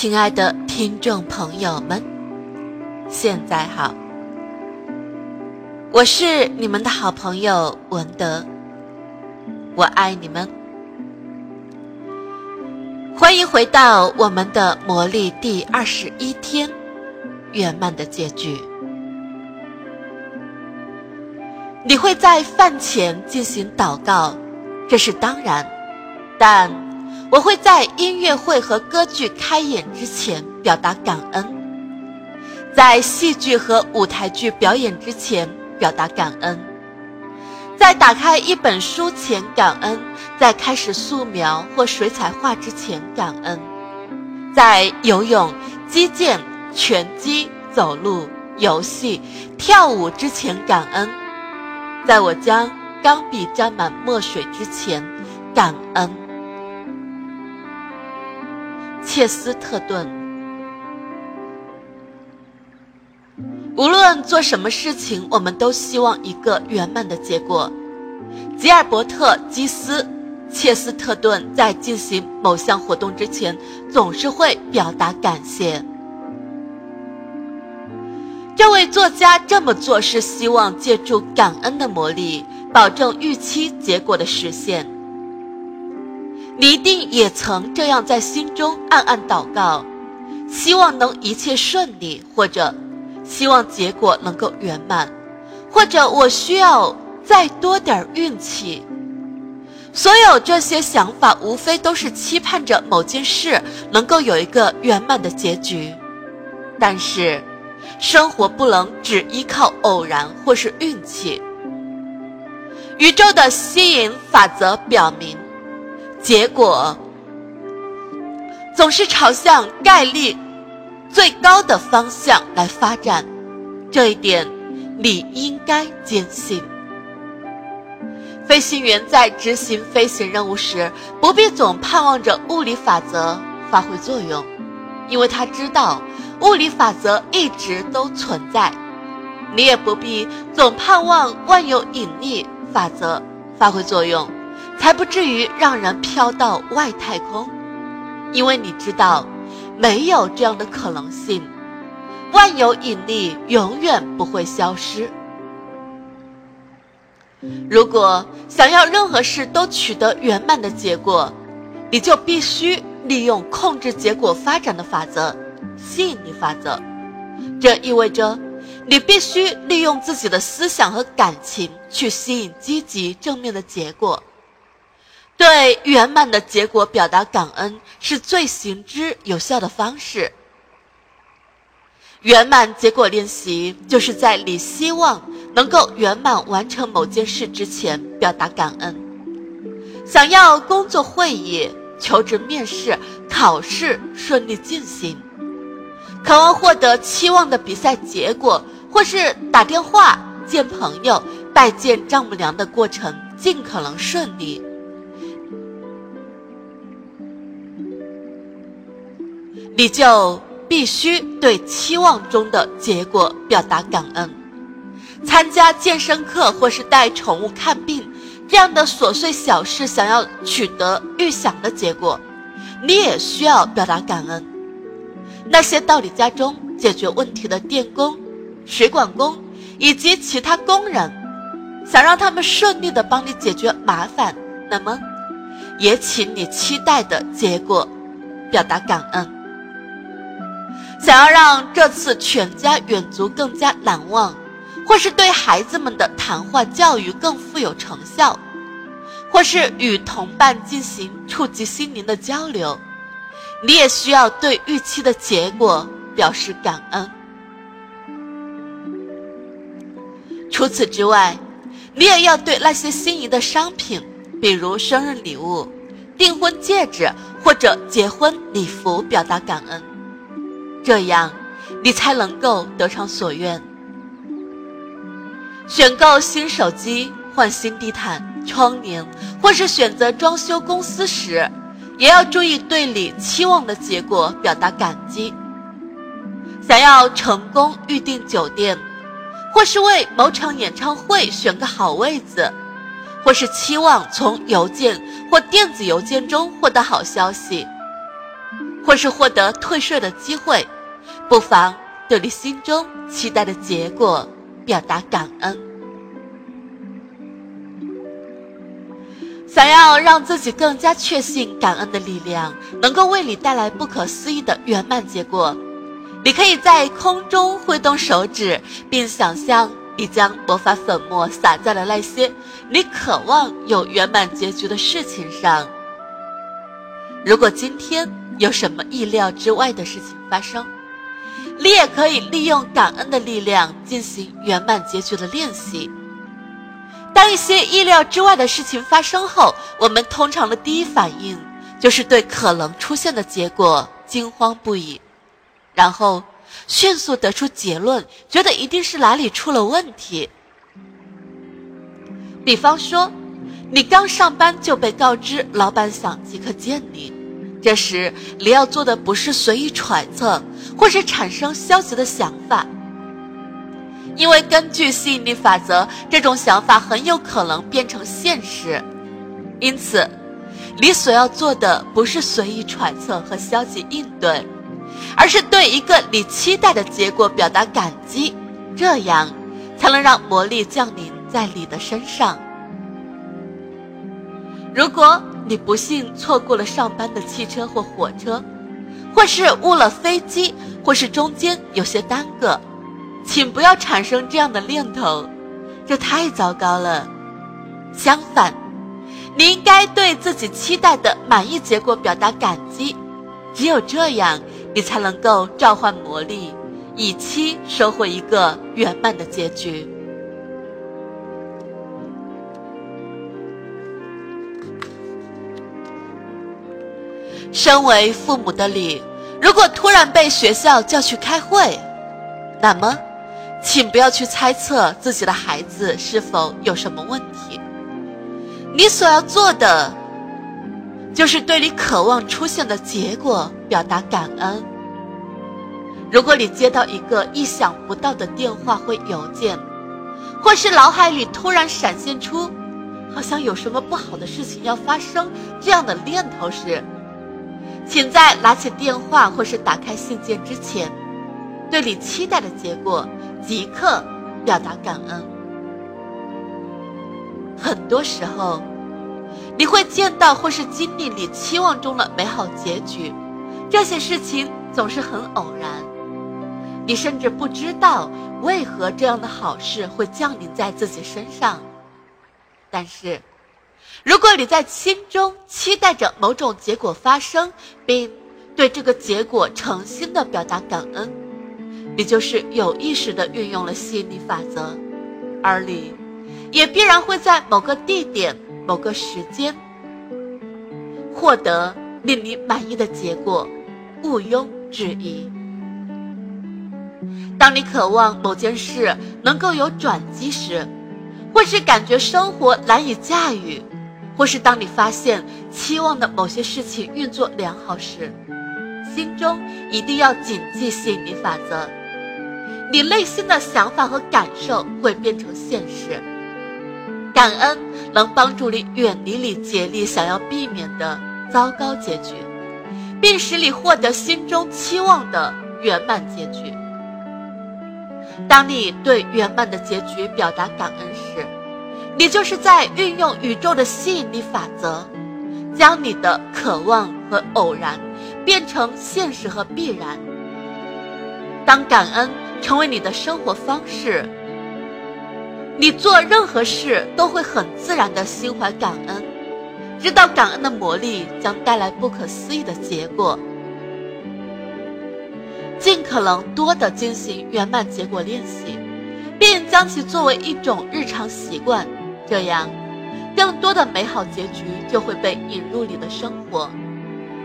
亲爱的听众朋友们，现在好，我是你们的好朋友文德，我爱你们，欢迎回到我们的魔力第二十一天圆满的结局。你会在饭前进行祷告，这是当然，但。我会在音乐会和歌剧开演之前表达感恩，在戏剧和舞台剧表演之前表达感恩，在打开一本书前感恩，在开始素描或水彩画之前感恩，在游泳、击剑、拳击、走路、游戏、跳舞之前感恩，在我将钢笔沾满墨水之前感恩。切斯特顿。无论做什么事情，我们都希望一个圆满的结果。吉尔伯特·基斯·切斯特顿在进行某项活动之前，总是会表达感谢。这位作家这么做是希望借助感恩的魔力，保证预期结果的实现。你一定也曾这样在心中暗暗祷告，希望能一切顺利，或者希望结果能够圆满，或者我需要再多点运气。所有这些想法，无非都是期盼着某件事能够有一个圆满的结局。但是，生活不能只依靠偶然或是运气。宇宙的吸引法则表明。结果总是朝向概率最高的方向来发展，这一点你应该坚信。飞行员在执行飞行任务时，不必总盼望着物理法则发挥作用，因为他知道物理法则一直都存在。你也不必总盼望万有引力法则发挥作用。才不至于让人飘到外太空，因为你知道，没有这样的可能性。万有引力永远不会消失。如果想要任何事都取得圆满的结果，你就必须利用控制结果发展的法则——吸引力法则。这意味着，你必须利用自己的思想和感情去吸引积极正面的结果。对圆满的结果表达感恩是最行之有效的方式。圆满结果练习就是在你希望能够圆满完成某件事之前表达感恩。想要工作会议、求职面试、考试顺利进行，渴望获得期望的比赛结果，或是打电话见朋友、拜见丈母娘的过程尽可能顺利。你就必须对期望中的结果表达感恩。参加健身课或是带宠物看病这样的琐碎小事，想要取得预想的结果，你也需要表达感恩。那些到你家中解决问题的电工、水管工以及其他工人，想让他们顺利的帮你解决麻烦，那么也请你期待的结果表达感恩。想要让这次全家远足更加难忘，或是对孩子们的谈话教育更富有成效，或是与同伴进行触及心灵的交流，你也需要对预期的结果表示感恩。除此之外，你也要对那些心仪的商品，比如生日礼物、订婚戒指或者结婚礼服表达感恩。这样，你才能够得偿所愿。选购新手机、换新地毯、窗帘，或是选择装修公司时，也要注意对你期望的结果表达感激。想要成功预订酒店，或是为某场演唱会选个好位子，或是期望从邮件或电子邮件中获得好消息。或是获得退税的机会，不妨对你心中期待的结果表达感恩。想要让自己更加确信感恩的力量能够为你带来不可思议的圆满结果，你可以在空中挥动手指，并想象你将魔法粉末撒在了那些你渴望有圆满结局的事情上。如果今天有什么意料之外的事情发生，你也可以利用感恩的力量进行圆满结局的练习。当一些意料之外的事情发生后，我们通常的第一反应就是对可能出现的结果惊慌不已，然后迅速得出结论，觉得一定是哪里出了问题。比方说，你刚上班就被告知老板想即刻见你，这时你要做的不是随意揣测，或是产生消极的想法。因为根据吸引力法则，这种想法很有可能变成现实，因此，你所要做的不是随意揣测和消极应对，而是对一个你期待的结果表达感激，这样才能让魔力降临在你的身上。如果你不幸错过了上班的汽车或火车，或是误了飞机，或是中间有些耽搁。请不要产生这样的念头，这太糟糕了。相反，你应该对自己期待的满意结果表达感激，只有这样，你才能够召唤魔力，以期收获一个圆满的结局。身为父母的你，如果突然被学校叫去开会，那么。请不要去猜测自己的孩子是否有什么问题。你所要做的，就是对你渴望出现的结果表达感恩。如果你接到一个意想不到的电话或邮件，或是脑海里突然闪现出好像有什么不好的事情要发生这样的念头时，请在拿起电话或是打开信件之前，对你期待的结果。即刻表达感恩。很多时候，你会见到或是经历你期望中的美好结局，这些事情总是很偶然，你甚至不知道为何这样的好事会降临在自己身上。但是，如果你在心中期待着某种结果发生，并对这个结果诚心的表达感恩。你就是有意识的运用了吸引力法则，而你，也必然会在某个地点、某个时间，获得令你满意的结果，毋庸置疑。当你渴望某件事能够有转机时，或是感觉生活难以驾驭，或是当你发现期望的某些事情运作良好时，心中一定要谨记吸引力法则。你内心的想法和感受会变成现实。感恩能帮助你远离你竭力想要避免的糟糕结局，并使你获得心中期望的圆满结局。当你对圆满的结局表达感恩时，你就是在运用宇宙的吸引力法则，将你的渴望和偶然变成现实和必然。当感恩。成为你的生活方式，你做任何事都会很自然的心怀感恩，知道感恩的魔力将带来不可思议的结果。尽可能多的进行圆满结果练习，并将其作为一种日常习惯，这样，更多的美好结局就会被引入你的生活，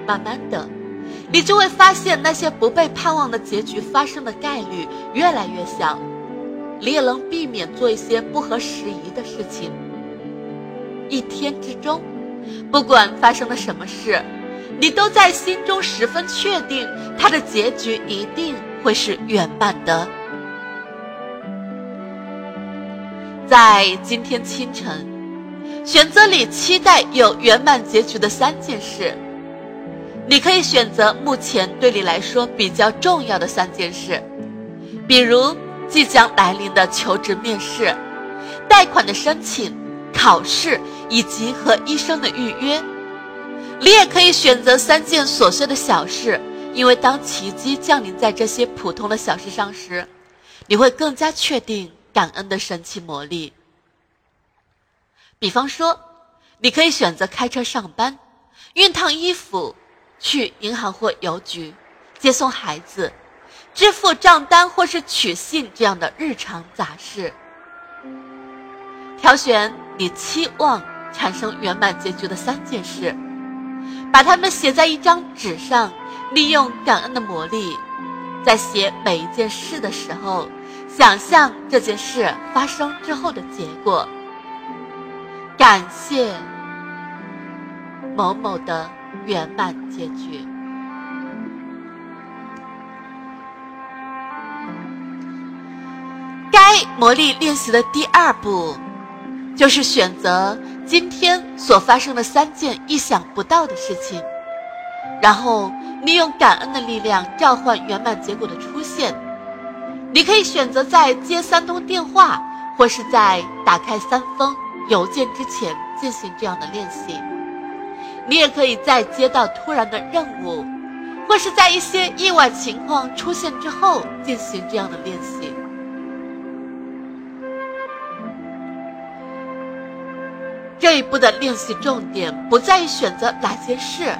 慢慢的。你就会发现，那些不被盼望的结局发生的概率越来越小，你也能避免做一些不合时宜的事情。一天之中，不管发生了什么事，你都在心中十分确定，它的结局一定会是圆满的。在今天清晨，选择你期待有圆满结局的三件事。你可以选择目前对你来说比较重要的三件事，比如即将来临的求职面试、贷款的申请、考试以及和医生的预约。你也可以选择三件琐碎的小事，因为当奇迹降临在这些普通的小事上时，你会更加确定感恩的神奇魔力。比方说，你可以选择开车上班、熨烫衣服、去银行或邮局接送孩子、支付账单或是取信这样的日常杂事。挑选你期望产生圆满结局的三件事。把它们写在一张纸上，利用感恩的魔力，在写每一件事的时候，想象这件事发生之后的结果。感谢某某的圆满结局。该魔力练习的第二步，就是选择。今天所发生的三件意想不到的事情，然后利用感恩的力量召唤圆满结果的出现。你可以选择在接三通电话，或是在打开三封邮件之前进行这样的练习。你也可以在接到突然的任务，或是在一些意外情况出现之后进行这样的练习。这一步的练习重点不在于选择哪件事，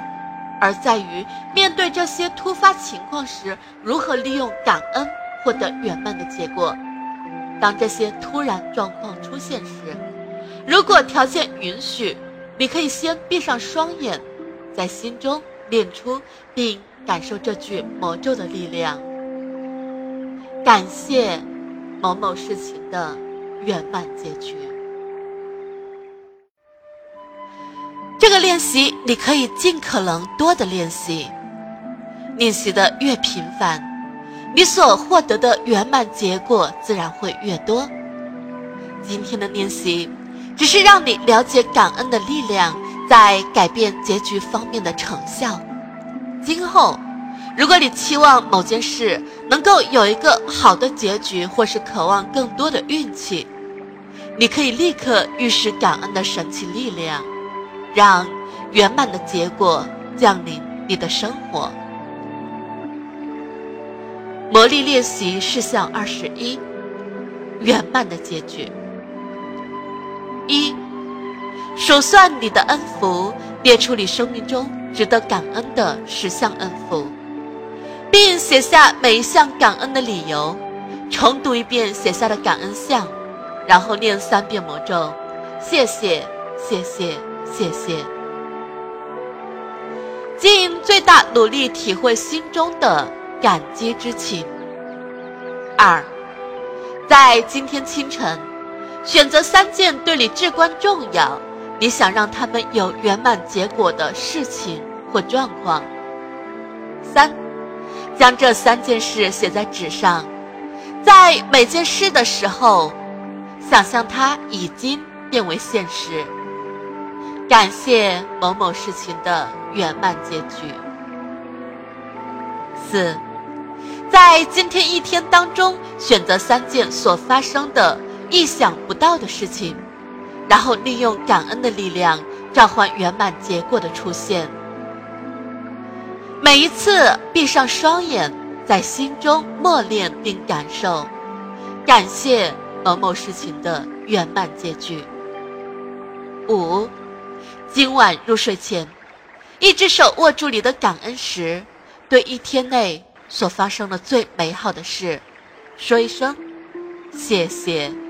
而在于面对这些突发情况时，如何利用感恩获得圆满的结果。当这些突然状况出现时，如果条件允许，你可以先闭上双眼，在心中念出并感受这句魔咒的力量。感谢某某事情的圆满结局。这个练习你可以尽可能多的练习，练习的越频繁，你所获得的圆满结果自然会越多。今天的练习只是让你了解感恩的力量在改变结局方面的成效。今后，如果你期望某件事能够有一个好的结局，或是渴望更多的运气，你可以立刻预示感恩的神奇力量。让圆满的结果降临你的生活。魔力练习事项二十一：圆满的结局。一、数算你的恩福，列出你生命中值得感恩的十项恩福，并写下每一项感恩的理由。重读一遍写下的感恩项，然后念三遍魔咒：谢谢，谢谢。谢谢，尽最大努力体会心中的感激之情。二，在今天清晨，选择三件对你至关重要、你想让他们有圆满结果的事情或状况。三，将这三件事写在纸上，在每件事的时候，想象它已经变为现实。感谢某某事情的圆满结局。四，在今天一天当中，选择三件所发生的意想不到的事情，然后利用感恩的力量召唤圆满结果的出现。每一次闭上双眼，在心中默念并感受，感谢某某事情的圆满结局。五。今晚入睡前，一只手握住你的感恩石，对一天内所发生的最美好的事，说一声谢谢。